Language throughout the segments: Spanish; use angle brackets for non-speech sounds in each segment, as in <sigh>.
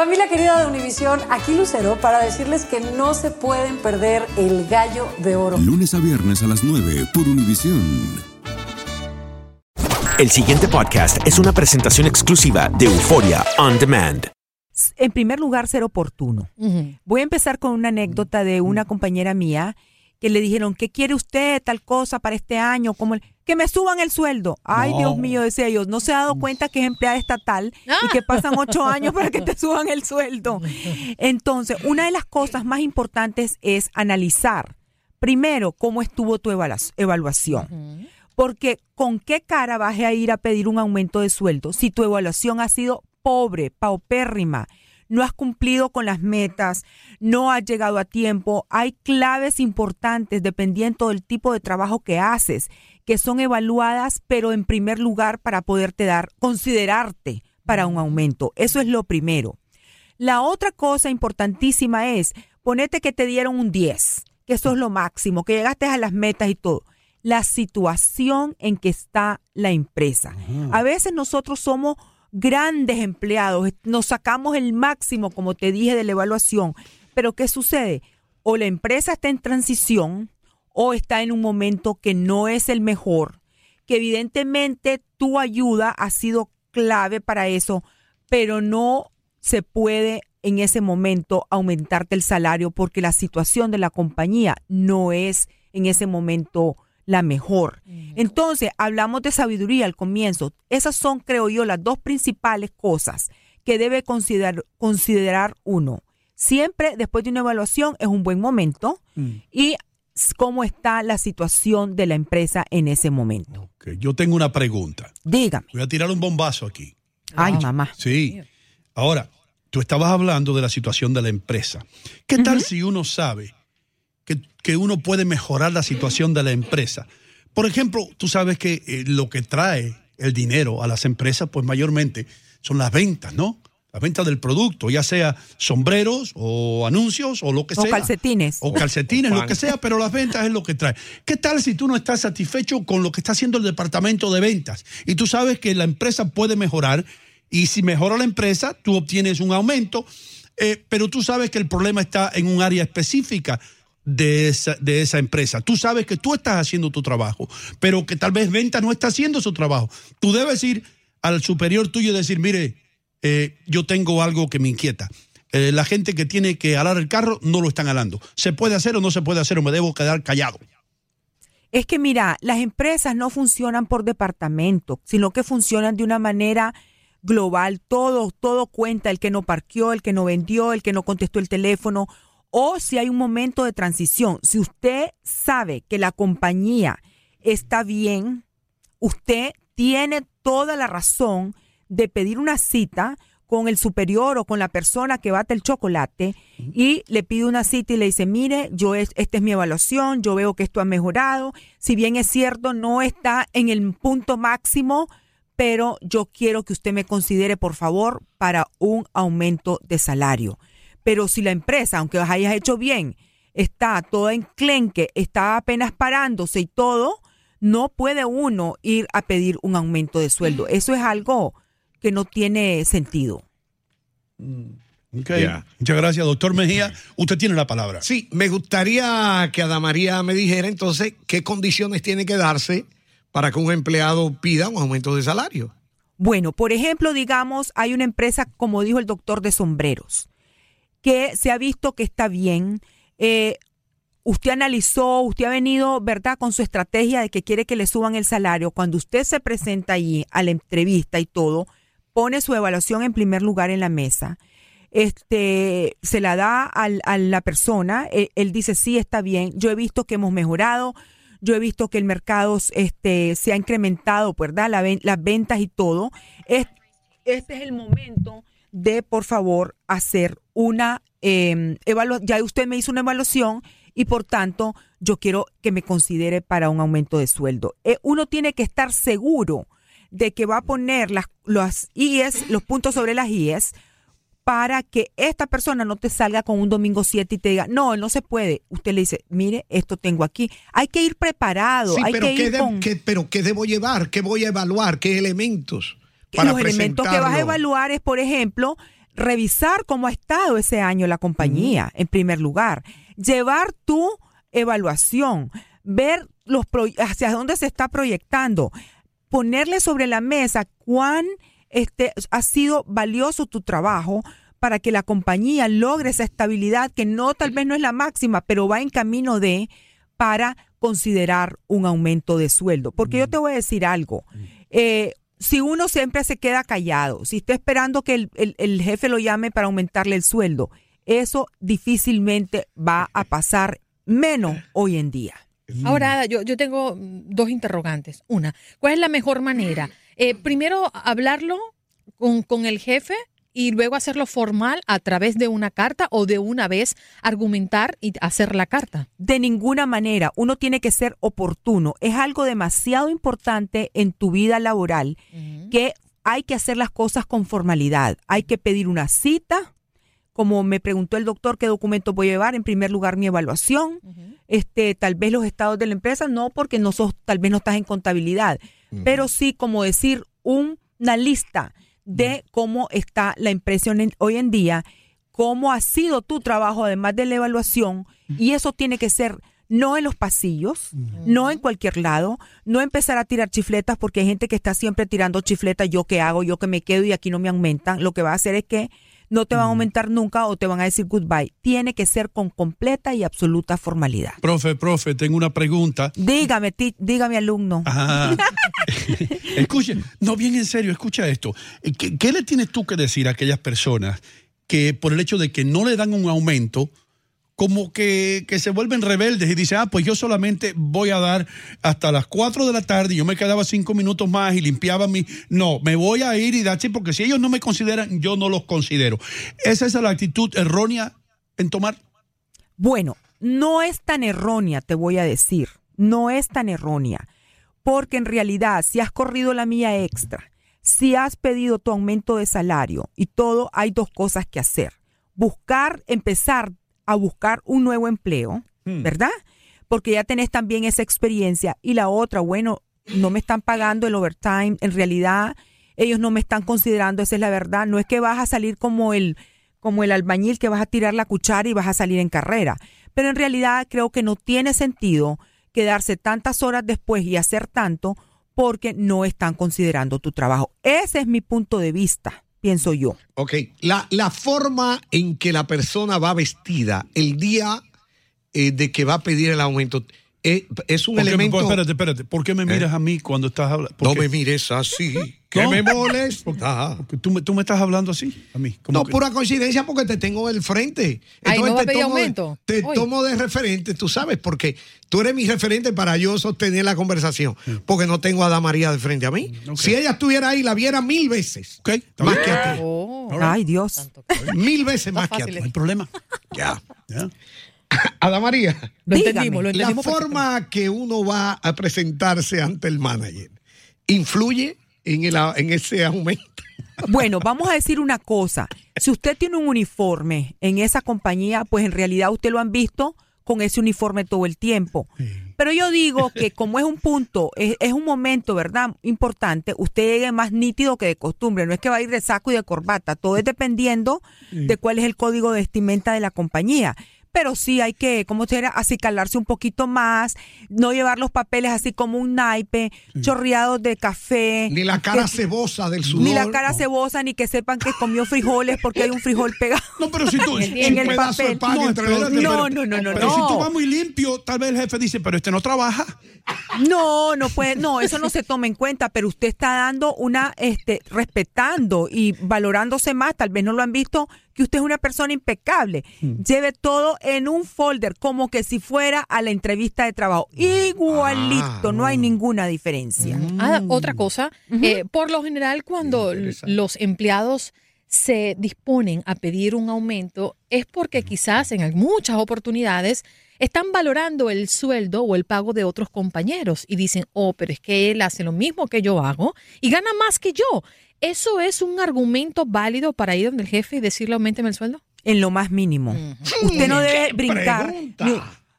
Familia querida de Univisión, aquí Lucero para decirles que no se pueden perder el gallo de oro. Lunes a viernes a las 9 por Univisión. El siguiente podcast es una presentación exclusiva de Euforia On Demand. En primer lugar, ser oportuno. Voy a empezar con una anécdota de una compañera mía que le dijeron, ¿qué quiere usted tal cosa para este año? Como el- que me suban el sueldo. Ay, No. Dios mío, decía ellos, no se ha dado cuenta que es empleada estatal y que pasan ocho años para que te <laughs> suban el sueldo. Entonces, una de las cosas más importantes es analizar primero cómo estuvo tu evalu- evaluación. Porque con qué cara vas a ir a pedir un aumento de sueldo si tu evaluación ha sido pobre, paupérrima, no has cumplido con las metas, no has llegado a tiempo. Hay claves importantes dependiendo del tipo de trabajo que haces, que son evaluadas, pero en primer lugar para poderte dar, considerarte para un aumento. Eso es lo primero. La otra cosa importantísima es ponete que te dieron un 10, que eso es lo máximo, que llegaste a las metas y todo. La situación en que está la empresa. A veces nosotros somos grandes empleados, nos sacamos el máximo, como te dije, de la evaluación, pero ¿qué sucede? O la empresa está en transición o está en un momento que no es el mejor, que evidentemente tu ayuda ha sido clave para eso, pero no se puede en ese momento aumentarte el salario porque la situación de la compañía no es en ese momento la mejor. Entonces, hablamos de sabiduría al comienzo. Esas son, creo yo, las dos principales cosas que debe considerar, considerar uno. Siempre después de una evaluación es un buen momento y s- cómo está la situación de la empresa en ese momento. Yo tengo una pregunta. Dígame. Voy a tirar un bombazo aquí. Ay, mamá. Sí. Ahora, tú estabas hablando de la situación de la empresa. ¿Qué tal si uno sabe que, que uno puede mejorar la situación de la empresa? Por ejemplo, tú sabes que eh, lo que trae el dinero a las empresas, pues mayormente son las ventas, ¿no? Las ventas del producto, ya sea sombreros o anuncios o lo que O sea. calcetines. O calcetines, O lo pan. que sea, pero las ventas es lo que trae. ¿Qué tal si tú no estás satisfecho con lo que está haciendo el departamento de ventas? Y tú sabes que la empresa puede mejorar y si mejora la empresa, tú obtienes un aumento, eh, pero tú sabes que el problema está en un área específica de esa, de esa empresa. Tú sabes que tú estás haciendo tu trabajo, pero que tal vez venta no está haciendo su trabajo. Tú debes ir al superior tuyo y decir, mire, eh, yo tengo algo que me inquieta. Eh, la gente que tiene que alar el carro no lo están alando. ¿Se puede hacer o no se puede hacer o me debo quedar callado? Es que mira, las empresas no funcionan por departamento, sino que funcionan de una manera global. Todo, todo cuenta, el que no parqueó, el que no vendió, el que no contestó el teléfono, o si hay un momento de transición. Si usted sabe que la compañía está bien, usted tiene toda la razón de pedir una cita con el superior o con la persona que bate el chocolate y le pide una cita y le dice, mire, yo es, esta es mi evaluación, yo veo que esto ha mejorado, si bien es cierto, no está en el punto máximo, pero yo quiero que usted me considere, por favor, para un aumento de salario. Pero si la empresa, aunque las hayas hecho bien, está toda enclenque, está apenas parándose y todo, no puede uno ir a pedir un aumento de sueldo. Eso es algo que no tiene sentido. Ok. Ya. Muchas gracias, doctor Mejía. Usted tiene la palabra. Sí, me gustaría que Adamaría me dijera entonces qué condiciones tiene que darse para que un empleado pida un aumento de salario. Bueno, por ejemplo, digamos, hay una empresa, como dijo el doctor de sombreros, que se ha visto que está bien. eh, usted analizó, usted ha venido, ¿verdad?, con su estrategia de que quiere que le suban el salario. Cuando usted se presenta allí a la entrevista y todo, pone su evaluación en primer lugar en la mesa. Este, se la da al- a la persona, él, él dice, sí, está bien, yo he visto que hemos mejorado, yo he visto que el mercado este, se ha incrementado, ¿verdad? Las ventas y todo. Es- este es el momento de, por favor, hacer una eh, evaluación. Ya usted me hizo una evaluación y, por tanto, yo quiero que me considere para un aumento de sueldo. Eh, uno tiene que estar seguro de que va a poner las, las IES, los puntos sobre las IES, para que esta persona no te salga con un domingo 7 y te diga, no, no se puede. Usted le dice, mire, esto tengo aquí. Hay que ir preparado. Sí, hay pero que ¿qué, ir de- con qué- pero ¿qué debo llevar? ¿Qué voy a evaluar? ¿Qué elementos? Los elementos que vas a evaluar es, por ejemplo, revisar cómo ha estado ese año la compañía, en primer lugar. Llevar tu evaluación, ver los pro- hacia dónde se está proyectando, ponerle sobre la mesa cuán este, ha sido valioso tu trabajo para que la compañía logre esa estabilidad que no tal vez no es la máxima, pero va en camino de para considerar un aumento de sueldo. Porque yo te voy a decir algo. eh, si uno siempre se queda callado, si está esperando que el, el- el jefe lo llame para aumentarle el sueldo, eso difícilmente va a pasar menos hoy en día. Ahora, Ada, yo, yo tengo mm, dos interrogantes. Una, ¿cuál es la mejor manera? Eh, primero, hablarlo con, con el jefe y luego hacerlo formal a través de una carta o de una vez argumentar y hacer la carta. De ninguna manera, uno tiene que ser oportuno. Es algo demasiado importante en tu vida laboral que hay que hacer las cosas con formalidad. Hay que pedir una cita. Como me preguntó el doctor qué documento voy a llevar, en primer lugar mi evaluación, este, tal vez los estados de la empresa, no porque no sos, tal vez no estás en contabilidad, pero sí como decir un- una lista de cómo está la impresión en- hoy en día, cómo ha sido tu trabajo además de la evaluación, y eso tiene que ser no en los pasillos, no en cualquier lado, no empezar a tirar chifletas porque hay gente que está siempre tirando chifletas, yo qué hago, yo que me quedo y aquí no me aumentan. Lo que va a hacer es que no te van a aumentar nunca o te van a decir goodbye. Tiene que ser con completa y absoluta formalidad. Profe, profe, tengo una pregunta. Dígame, dígame alumno. <laughs> Escuche, no, bien en serio, escucha esto. ¿Qué, qué le tienes tú que decir a aquellas personas que por el hecho de que no le dan un aumento, como que, que se vuelven rebeldes y dicen, ah, pues yo solamente voy a dar hasta las 4 de la tarde y yo me quedaba cinco minutos más y limpiaba mi... No, me voy a ir y dar, porque si ellos no me consideran, yo no los considero. ¿Esa es la actitud errónea en tomar? Bueno, no es tan errónea, te voy a decir. No es tan errónea. Porque en realidad, si has corrido la mía extra, si has pedido tu aumento de salario y todo, hay dos cosas que hacer. Buscar, empezar a buscar un nuevo empleo, ¿verdad? Porque ya tenés también esa experiencia. Y la otra, bueno, no me están pagando el overtime. En realidad, ellos no me están considerando, esa es la verdad. No es que vas a salir como el, como el albañil que vas a tirar la cuchara y vas a salir en carrera. Pero en realidad creo que no tiene sentido quedarse tantas horas después y hacer tanto porque no están considerando tu trabajo. Ese es mi punto de vista, pienso yo. Ok, la, la forma en que la persona va vestida el día eh, de que va a pedir el aumento eh, es un ¿Por qué- elemento... pues, espérate, espérate. ¿Por qué me miras a mí cuando estás hablando? No me mires así, que No. me molesta. Porque tú, me, tú me estás hablando así a mí. como No, que- pura coincidencia porque te tengo del frente. Ay, ¿no va a te pedir tomo de- aumento? te Hoy. tomo de referente, tú sabes, porque tú eres mi referente para yo sostener la conversación. Porque no tengo a Ada María de frente a mí. Si ella estuviera ahí, la viera mil veces. Ok, está Más que a ti. Oh, Ay, Dios. Mil veces más que a ti. No hay problema. Ya. Ya. <laughs> Ada María. lo entendimos, lo La forma que uno va a presentarse ante el manager influye en, el, en ese aumento. <laughs> Bueno, vamos a decir una cosa. Si usted tiene un uniforme en esa compañía, pues en realidad usted lo han visto con ese uniforme todo el tiempo. Pero yo digo que <laughs> como es un punto, es, es un momento, ¿verdad? Importante, usted llegue más nítido que de costumbre. No es que va a ir de saco y de corbata. Todo es dependiendo de cuál es el código de vestimenta de la compañía. Pero sí hay que, como usted era, acicalarse un poquito más, no llevar los papeles así como un naipe, chorreados de café. Ni la cara que- cebosa del sudor. ni la cara No. cebosa, ni que sepan que comió frijoles porque hay un frijol pegado. No, pero si tú. <laughs> En el papel. No, entre los No, no, no, no, Pero no. si tú vas muy limpio, tal vez el jefe dice, pero este no trabaja. No, no puede, no, eso no se toma en cuenta, pero usted está dando una, este, respetando y valorándose más, tal vez no lo han visto, que usted es una persona impecable. Lleve todo en un folder, como que si fuera a la entrevista de trabajo. Igualito, no hay ninguna diferencia. Ah, otra cosa, eh, por lo general cuando los empleados se disponen a pedir un aumento es porque quizás en muchas oportunidades están valorando el sueldo o el pago de otros compañeros y dicen, oh, pero es que él hace lo mismo que yo hago y gana más que yo. ¿Eso es un argumento válido para ir donde el jefe y decirle aumenteme el sueldo? En lo más mínimo. Usted no debe ¡Qué brincar.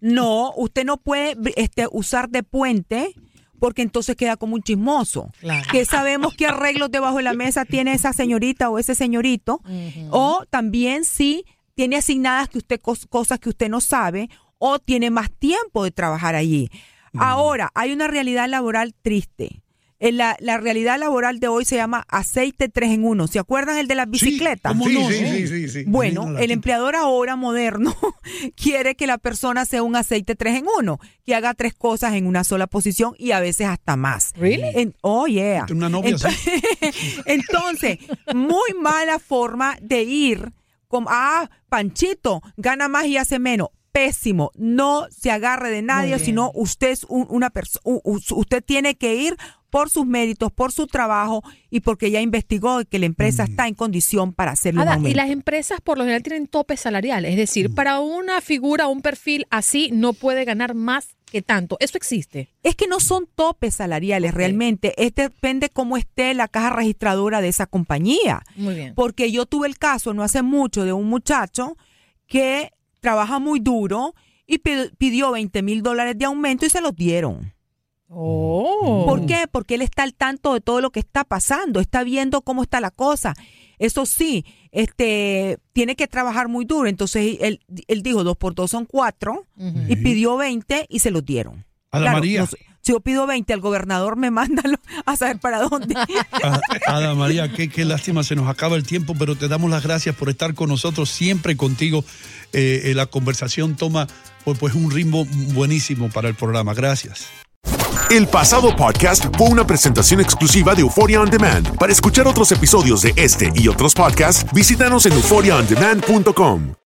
No, usted no puede este, usar de puente porque entonces queda como un chismoso. Claro. Que sabemos qué arreglos debajo de la mesa tiene esa señorita o ese señorito. O también si tiene asignadas que usted cos- cosas que usted no sabe o tiene más tiempo de trabajar allí. Ahora, hay una realidad laboral triste. Eh, La, la realidad laboral de hoy se llama aceite 3 en 1. ¿Se acuerdan el de las bicicletas? ¿cómo Sí, no? sí, sí, sí, sí. Bueno, el empleador ahora moderno <laughs> quiere que la persona sea un aceite 3 en 1, que haga tres cosas en una sola posición y a veces hasta más. Really? En- oh, yeah. Una novia Ento- <laughs> Entonces, muy mala forma de ir como, ah, Panchito, gana más y hace menos. Pésimo. No se agarre de nadie, sino usted es un- una persona, usted tiene que ir por sus méritos, por su trabajo y porque ya investigó que la empresa está en condición para Ada, y las empresas por lo general tienen tope salarial, es decir, para una figura, un perfil así no puede ganar más que tanto. Eso existe. Es que no son topes salariales realmente, es depende cómo esté la caja registradora de esa compañía. Muy bien. Porque yo tuve el caso no hace mucho de un muchacho que trabaja muy duro y pi- pidió 20 mil dólares de aumento y se los dieron. Oh. ¿Por qué? Porque él está al tanto de todo lo que está pasando, está viendo cómo está la cosa. Eso sí, este, tiene que trabajar muy duro. Entonces él, él dijo, dos por dos son cuatro y pidió 20 y se los dieron. Ada María. no sé, si yo pido 20, el gobernador me manda lo- a saber para dónde. Ah, Ada María, qué, qué lástima, se nos acaba el tiempo, pero te damos las gracias por estar con nosotros, siempre contigo. Eh, eh, la conversación toma pues, pues, un ritmo buenísimo para el programa. Gracias. El pasado podcast fue una presentación exclusiva de Euphoria On Demand. Para escuchar otros episodios de este y otros podcasts, visítanos en euphoriaondemand.com.